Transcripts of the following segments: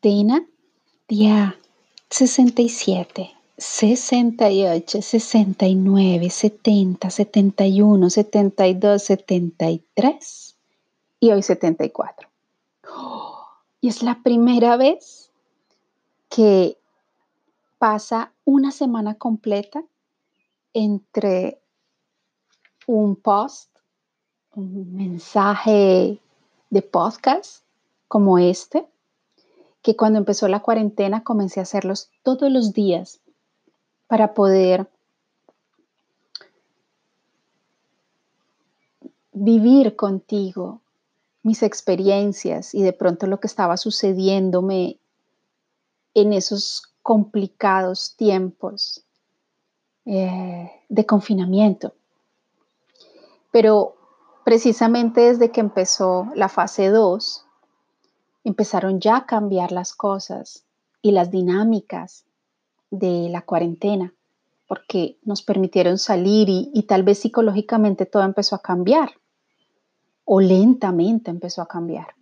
Cuarentena, día 67, 68, 69, 70, 71, 72, 73 y hoy 74. Y es la primera vez que pasa una semana completa entre un post, un mensaje de podcast como este, que cuando empezó la cuarentena comencé a hacerlos todos los días para poder vivir contigo mis experiencias y de pronto lo que estaba sucediéndome en esos complicados tiempos eh, de confinamiento. Pero precisamente desde que empezó la fase 2, empezaron ya a cambiar las cosas y las dinámicas de la cuarentena, porque nos permitieron salir y, tal vez psicológicamente todo empezó a cambiar, o lentamente empezó a cambiar.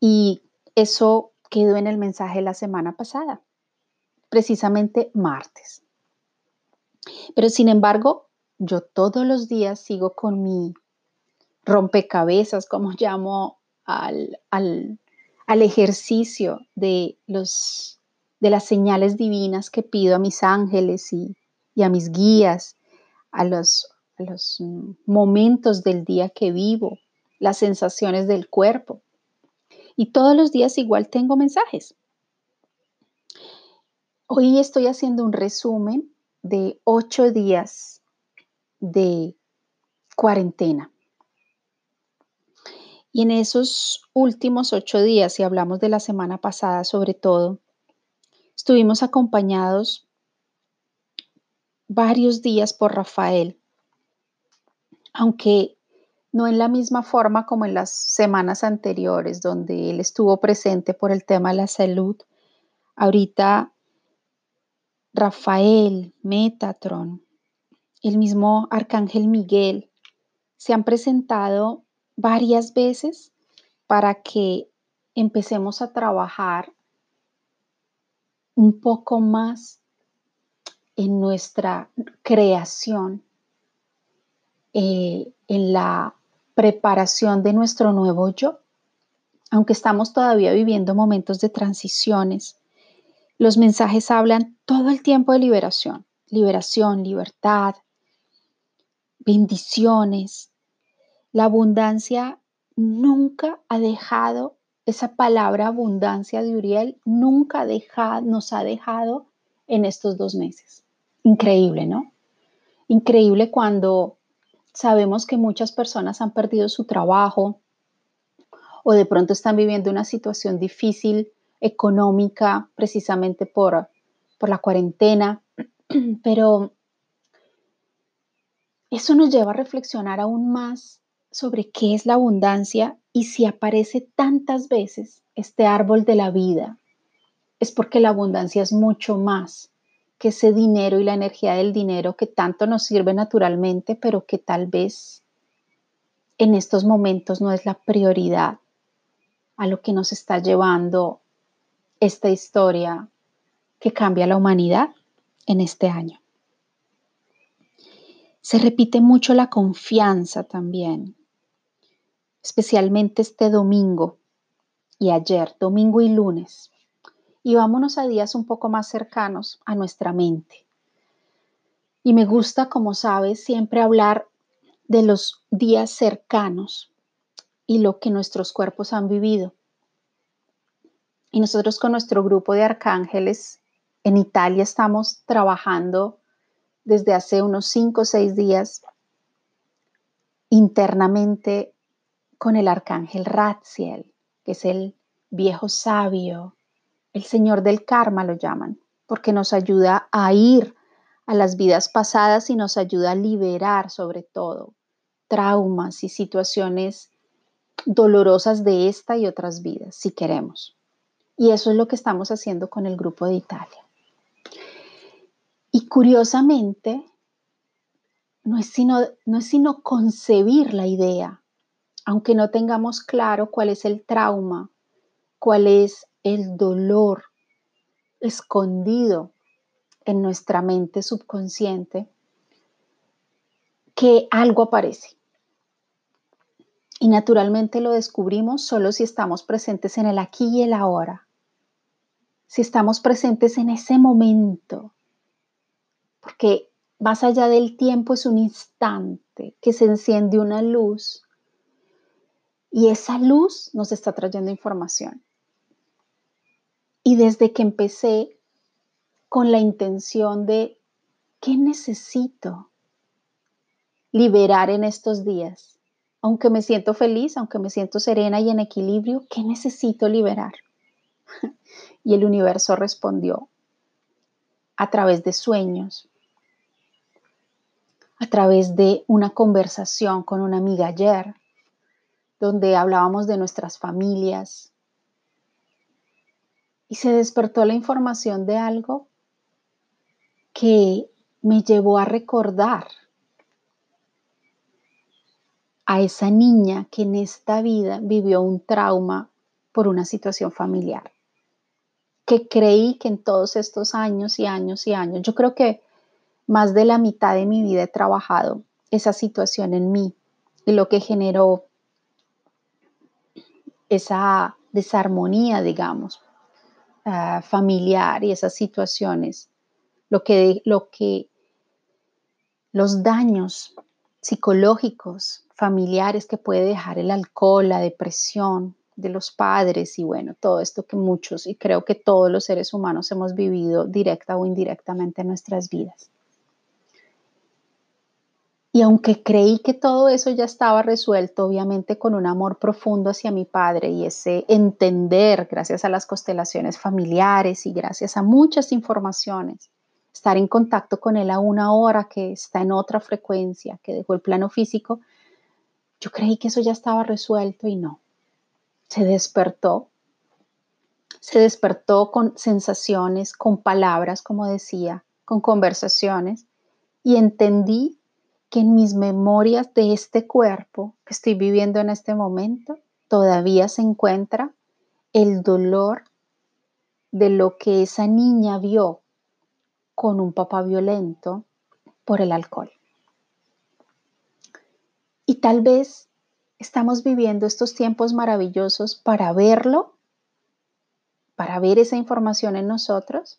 Y eso quedó en el mensaje la semana pasada, precisamente martes. Pero sin embargo, yo todos los días sigo con mi rompecabezas, como llamo al, ejercicio de, los, de las señales divinas que pido a mis ángeles y, a mis guías, a los, a los momentos del día que vivo, las sensaciones del cuerpo. Y todos los días igual tengo mensajes. Hoy estoy haciendo un resumen de ocho días de cuarentena. Y en esos últimos ocho días, si hablamos de la semana pasada sobre todo, estuvimos acompañados varios días por Rafael, aunque no en la misma forma como en las semanas anteriores, donde él estuvo presente por el tema de la salud. Ahorita Rafael, Metatron, el mismo Arcángel Miguel se han presentado varias veces para que empecemos a trabajar un poco más en nuestra creación, eh, en la preparación de nuestro nuevo yo. Aunque estamos todavía viviendo momentos de transiciones, los mensajes hablan todo el tiempo de liberación, liberación, libertad, bendiciones, la abundancia nunca ha dejado, esa palabra abundancia de Uriel nunca nos ha dejado en estos dos meses. Increíble, ¿no? Increíble cuando sabemos que muchas personas han perdido su trabajo o de pronto están viviendo una situación difícil económica precisamente por, por la cuarentena, pero eso nos lleva a reflexionar aún más sobre qué es la abundancia y si aparece tantas veces este árbol de la vida, es porque la abundancia es mucho más que ese dinero y la energía del dinero que tanto nos sirve naturalmente, pero que tal vez en estos momentos no es la prioridad a lo que nos está llevando esta historia que cambia la humanidad en este año. Se repite mucho la confianza también, especialmente este domingo y ayer, domingo y lunes. Y vámonos a días un poco más cercanos a nuestra mente. Y me gusta, como sabes, siempre hablar de los días cercanos y lo que nuestros cuerpos han vivido. Y nosotros con nuestro grupo de arcángeles en Italia estamos trabajando desde hace unos cinco o seis días internamente con el arcángel Ratziel, que es el viejo sabio, el señor del karma lo llaman, porque nos ayuda a ir a las vidas pasadas y nos ayuda a liberar sobre todo traumas y situaciones dolorosas de esta y otras vidas, si queremos. Y eso es lo que estamos haciendo con el grupo de Italia. Y curiosamente, no es sino, no es sino concebir la idea aunque no tengamos claro cuál es el trauma cuál es el dolor escondido en nuestra mente subconsciente, que algo aparece. Y naturalmente lo descubrimos solo si estamos presentes en el aquí y el ahora, si estamos presentes en ese momento, porque más allá del tiempo es un instante que se enciende una luz y esa luz nos está trayendo información. Y desde que empecé con la intención de, ¿qué necesito liberar en estos días? Aunque me siento feliz, aunque me siento serena y en equilibrio, ¿qué necesito liberar? Y el universo respondió a través de sueños, a través de una conversación con una amiga ayer, donde hablábamos de nuestras familias. Y se despertó la información de algo que me llevó a recordar a esa niña que en esta vida vivió un trauma por una situación familiar, que creí que en todos estos años y años y años, yo creo que más de la mitad de mi vida he trabajado esa situación en mí y lo que generó esa desarmonía, digamos, ah, familiar y esas situaciones, lo que, lo que los daños psicológicos, familiares que puede dejar el alcohol, la depresión de los padres y bueno, todo esto que muchos y creo que todos los seres humanos hemos vivido directa o indirectamente en nuestras vidas. Y aunque creí que todo eso ya estaba resuelto, obviamente con un amor profundo hacia mi padre y ese entender, gracias a las constelaciones familiares y gracias a muchas informaciones, estar en contacto con él a una hora que está en otra frecuencia, que dejó el plano físico, yo creí que eso ya estaba resuelto y no. Se despertó. Se despertó con sensaciones, con palabras, como decía, con conversaciones y entendí que en mis memorias de este cuerpo que estoy viviendo en este momento todavía se encuentra el dolor de lo que esa niña vio con un papá violento por el alcohol. Y tal vez estamos viviendo estos tiempos maravillosos para verlo, para ver esa información en nosotros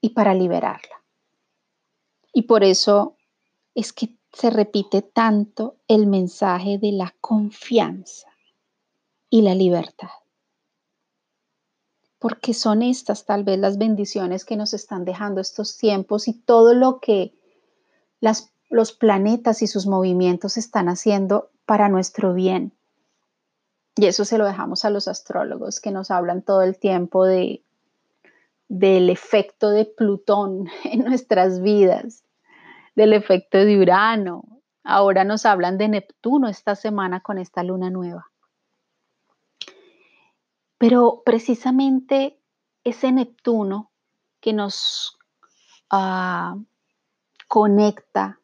y para liberarla. Y por eso es que se repite tanto el mensaje de la confianza y la libertad. Porque son estas tal vez las bendiciones que nos están dejando estos tiempos y todo lo que los planetas y sus movimientos están haciendo para nuestro bien. Y eso se lo dejamos a los astrólogos que nos hablan todo el tiempo de, del efecto de Plutón en nuestras vidas del efecto de Urano. Ahora nos hablan de Neptuno esta semana con esta luna nueva. Pero precisamente ese Neptuno que nos ah, conecta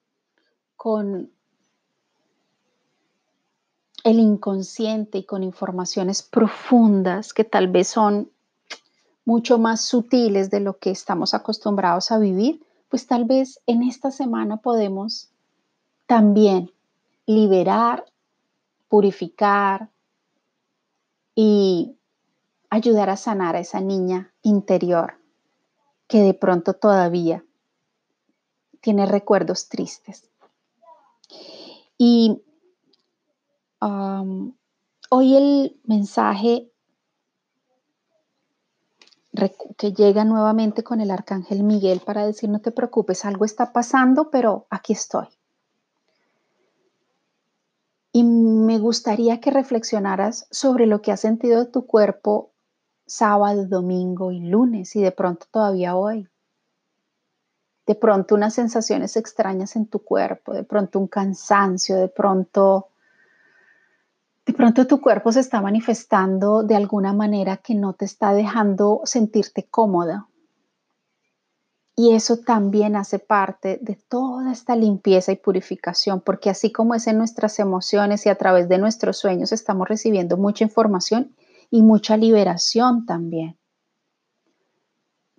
con el inconsciente y con informaciones profundas que tal vez son mucho más sutiles de lo que estamos acostumbrados a vivir, pues tal vez en esta semana podemos también liberar, purificar y ayudar a sanar a esa niña interior que de pronto todavía tiene recuerdos tristes. Y hoy el mensaje que llega nuevamente con el arcángel Miguel para decir no te preocupes, algo está pasando, pero aquí estoy. Y me gustaría que reflexionaras sobre lo que has sentido de tu cuerpo sábado, domingo y lunes y de pronto todavía hoy. De pronto unas sensaciones extrañas en tu cuerpo, de pronto un cansancio, de pronto de pronto tu cuerpo se está manifestando de alguna manera que no te está dejando sentirte cómoda. Y eso también hace parte de toda esta limpieza y purificación, porque así como es en nuestras emociones y a través de nuestros sueños estamos recibiendo mucha información y mucha liberación también.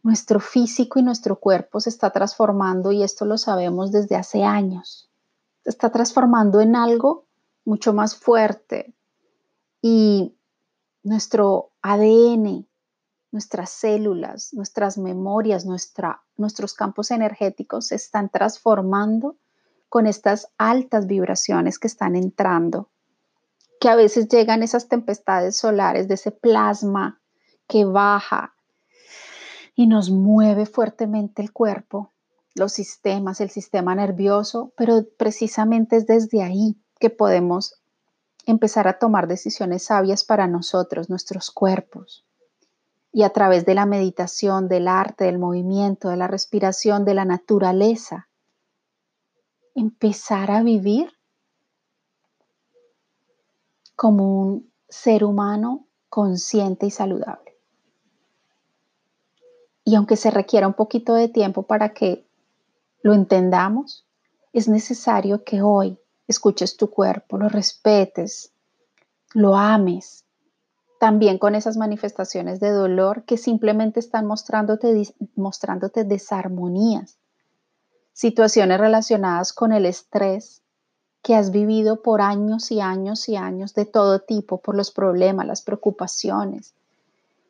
Nuestro físico y nuestro cuerpo se está transformando y esto lo sabemos desde hace años. Se está transformando en algo mucho más fuerte y nuestro ADN, nuestras células, nuestras memorias, nuestra, nuestros campos energéticos se están transformando con estas altas vibraciones que están entrando, que a veces llegan esas tempestades solares de ese plasma que baja y nos mueve fuertemente el cuerpo, los sistemas, el sistema nervioso, pero precisamente es desde ahí que podemos empezar a tomar decisiones sabias para nosotros, nuestros cuerpos. Y a través de la meditación, del arte, del movimiento, de la respiración, de la naturaleza, empezar a vivir como un ser humano consciente y saludable. Y aunque se requiera un poquito de tiempo para que lo entendamos, es necesario que hoy escuches tu cuerpo, lo respetes, lo ames. También con esas manifestaciones de dolor que simplemente están mostrándote, mostrándote desarmonías. Situaciones relacionadas con el estrés que has vivido por años y años y años de todo tipo, por los problemas, las preocupaciones,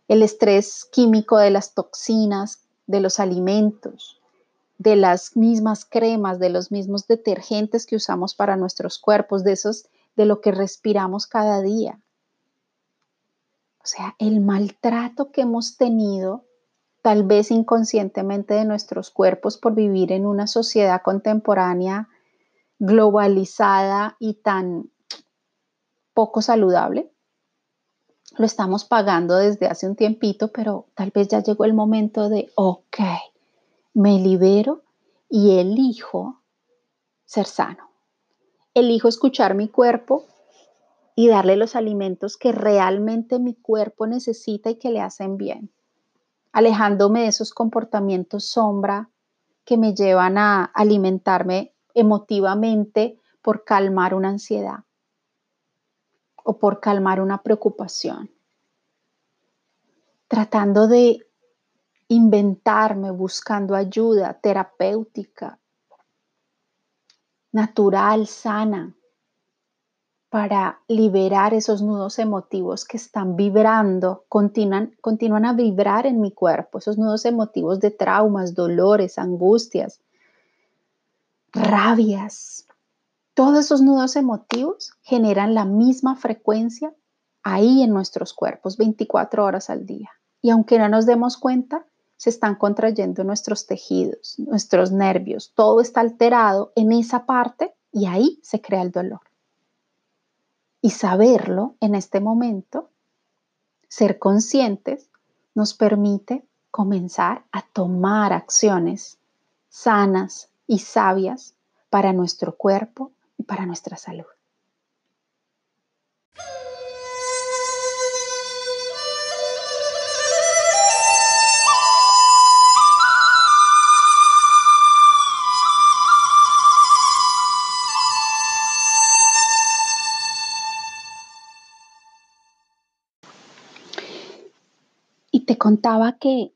el estrés químico de las toxinas, de los alimentos, de las mismas cremas, de los mismos detergentes que usamos para nuestros cuerpos, de esos de lo que respiramos cada día. O sea, el maltrato que hemos tenido tal vez inconscientemente de nuestros cuerpos por vivir en una sociedad contemporánea globalizada y tan poco saludable. Lo estamos pagando desde hace un tiempito, pero tal vez ya llegó el momento de, ok, me libero y elijo ser sano. Elijo escuchar mi cuerpo y darle los alimentos que realmente mi cuerpo necesita y que le hacen bien alejándome de esos comportamientos sombra que me llevan a alimentarme emotivamente por calmar una ansiedad o por calmar una preocupación. Tratando de inventarme, buscando ayuda terapéutica, natural, sana, para liberar esos nudos emotivos que están vibrando, continúan, continúan a vibrar en mi cuerpo, esos nudos emotivos de traumas, dolores, angustias, rabias. Todos esos nudos emotivos generan la misma frecuencia ahí en nuestros cuerpos 24 horas al día. Y aunque no nos demos cuenta, se están contrayendo nuestros tejidos, nuestros nervios, todo está alterado en esa parte y ahí se crea el dolor. Y saberlo en este momento, ser conscientes, nos permite comenzar a tomar acciones sanas y sabias para nuestro cuerpo y para nuestra salud. Te contaba que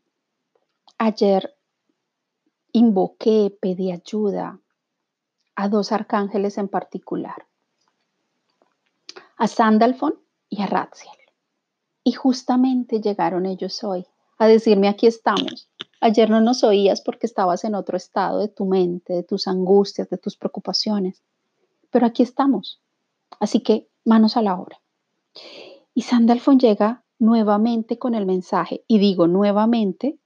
ayer invoqué, pedí ayuda a dos arcángeles en particular, a Sandalfon y a Ratziel. Y justamente llegaron ellos hoy a decirme, aquí estamos. Ayer no nos oías porque estabas en otro estado de tu mente, de tus angustias, de tus preocupaciones. Pero aquí estamos. Así que manos a la obra. Y Sandalfon llega nuevamente con el mensaje. Y digo nuevamente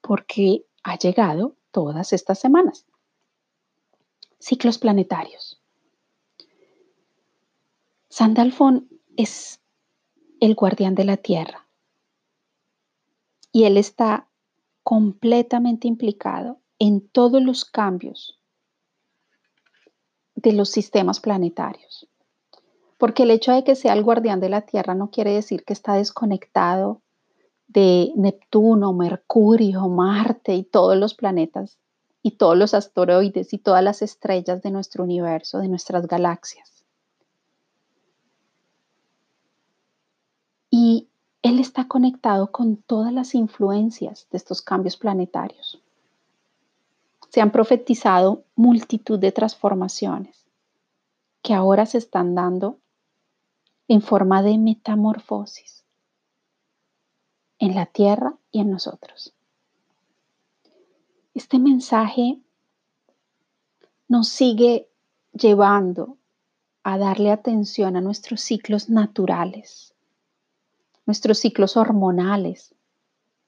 porque ha llegado todas estas semanas. Ciclos planetarios. Sandalfón es el guardián de la Tierra y él está completamente implicado en todos los cambios de los sistemas planetarios. Porque el hecho de que sea el guardián de la Tierra no quiere decir que está desconectado de Neptuno, Mercurio, Marte y todos los planetas y todos los asteroides y todas las estrellas de nuestro universo, de nuestras galaxias. Él está conectado con todas las influencias de estos cambios planetarios. Se han profetizado multitud de transformaciones que ahora se están dando en forma de metamorfosis en la Tierra y en nosotros. Este mensaje nos sigue llevando a darle atención a nuestros ciclos naturales, nuestros ciclos hormonales,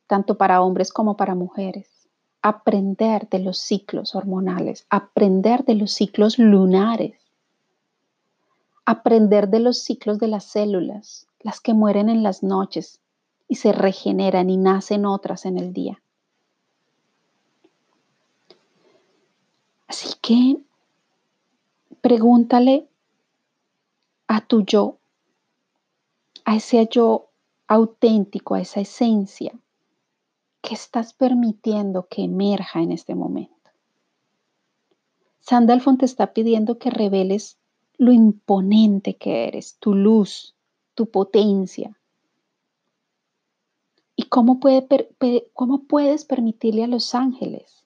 tanto para hombres como para mujeres. Aprender de los ciclos hormonales, aprender de los ciclos lunares, aprender de los ciclos de las células, las que mueren en las noches y se regeneran y nacen otras en el día. Así que pregúntale a tu yo, a ese yo auténtico, a esa esencia que estás permitiendo que emerja en este momento. Sandalfon te está pidiendo que reveles lo imponente que eres, tu luz, tu potencia. ¿Y cómo, cómo puedes permitirle a los ángeles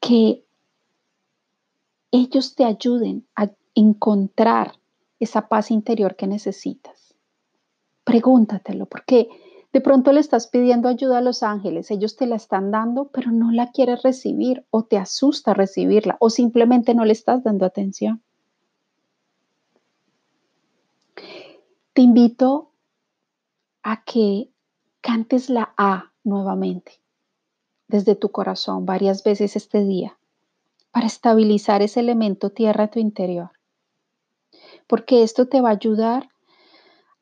que ellos te ayuden a encontrar esa paz interior que necesitas. Pregúntatelo, porque de pronto le estás pidiendo ayuda a los ángeles, ellos te la están dando, pero no la quieres recibir o te asusta recibirla o simplemente no le estás dando atención. Te invito a que cantes la A nuevamente desde tu corazón varias veces este día para estabilizar ese elemento tierra a tu interior. Porque esto te va a ayudar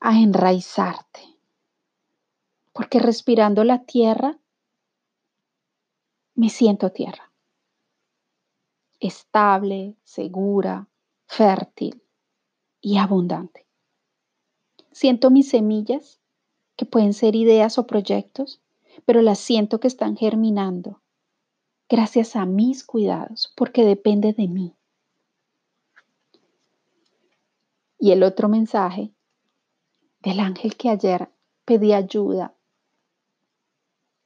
a enraizarte. Porque respirando la tierra, me siento tierra. Estable, segura, fértil y abundante. Siento mis semillas, que pueden ser ideas o proyectos, pero las siento que están germinando gracias a mis cuidados, porque depende de mí. Y el otro mensaje del ángel que ayer pedí ayuda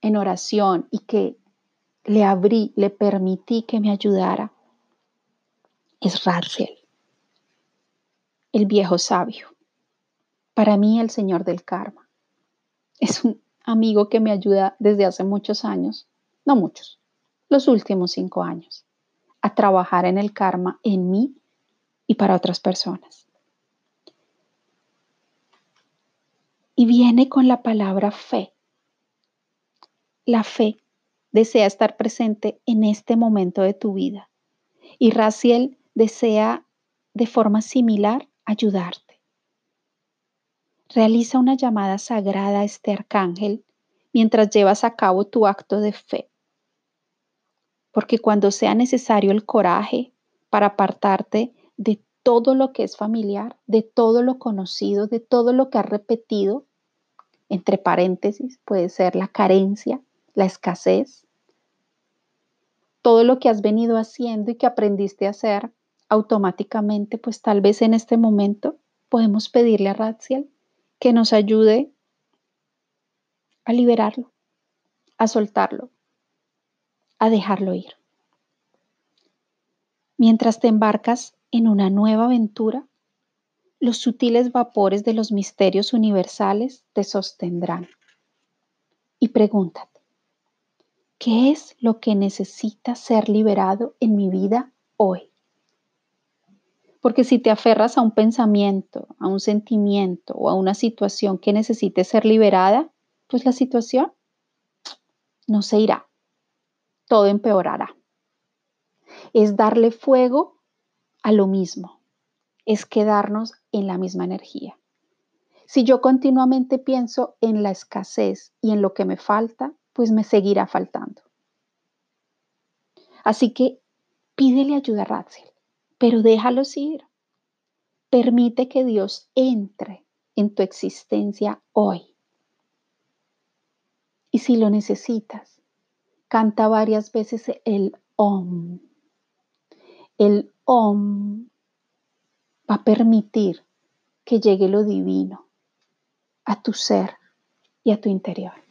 en oración y que le abrí, le permití que me ayudara, es Raziel, el viejo sabio. Para mí, el Señor del Karma. Es un amigo que me ayuda desde hace muchos años, no muchos, los últimos cinco años, a trabajar en el karma en mí y para otras personas. Y viene con la palabra fe. La fe desea estar presente en este momento de tu vida y Raciel desea de forma similar ayudarte. Realiza una llamada sagrada a este arcángel mientras llevas a cabo tu acto de fe. Porque cuando sea necesario el coraje para apartarte de todo lo que es familiar, de todo lo conocido, de todo lo que has repetido, entre paréntesis, puede ser la carencia, la escasez, todo lo que has venido haciendo y que aprendiste a hacer automáticamente, pues tal vez en este momento podemos pedirle a Ratziel que nos ayude a liberarlo, a soltarlo, a dejarlo ir. Mientras te embarcas en una nueva aventura, los sutiles vapores de los misterios universales te sostendrán. Y pregúntate, ¿qué es lo que necesita ser liberado en mi vida hoy? Porque si te aferras a un pensamiento, a un sentimiento o a una situación que necesite ser liberada, pues la situación no se irá, todo empeorará. Es darle fuego a lo mismo, es quedarnos en la misma energía. Si yo continuamente pienso en la escasez y en lo que me falta, pues me seguirá faltando. Así que pídele ayuda a Ratzel pero déjalos ir. Permite que Dios entre en tu existencia hoy. Y si lo necesitas, canta varias veces el OM. El OM va a permitir que llegue lo divino, a tu ser y a tu interior.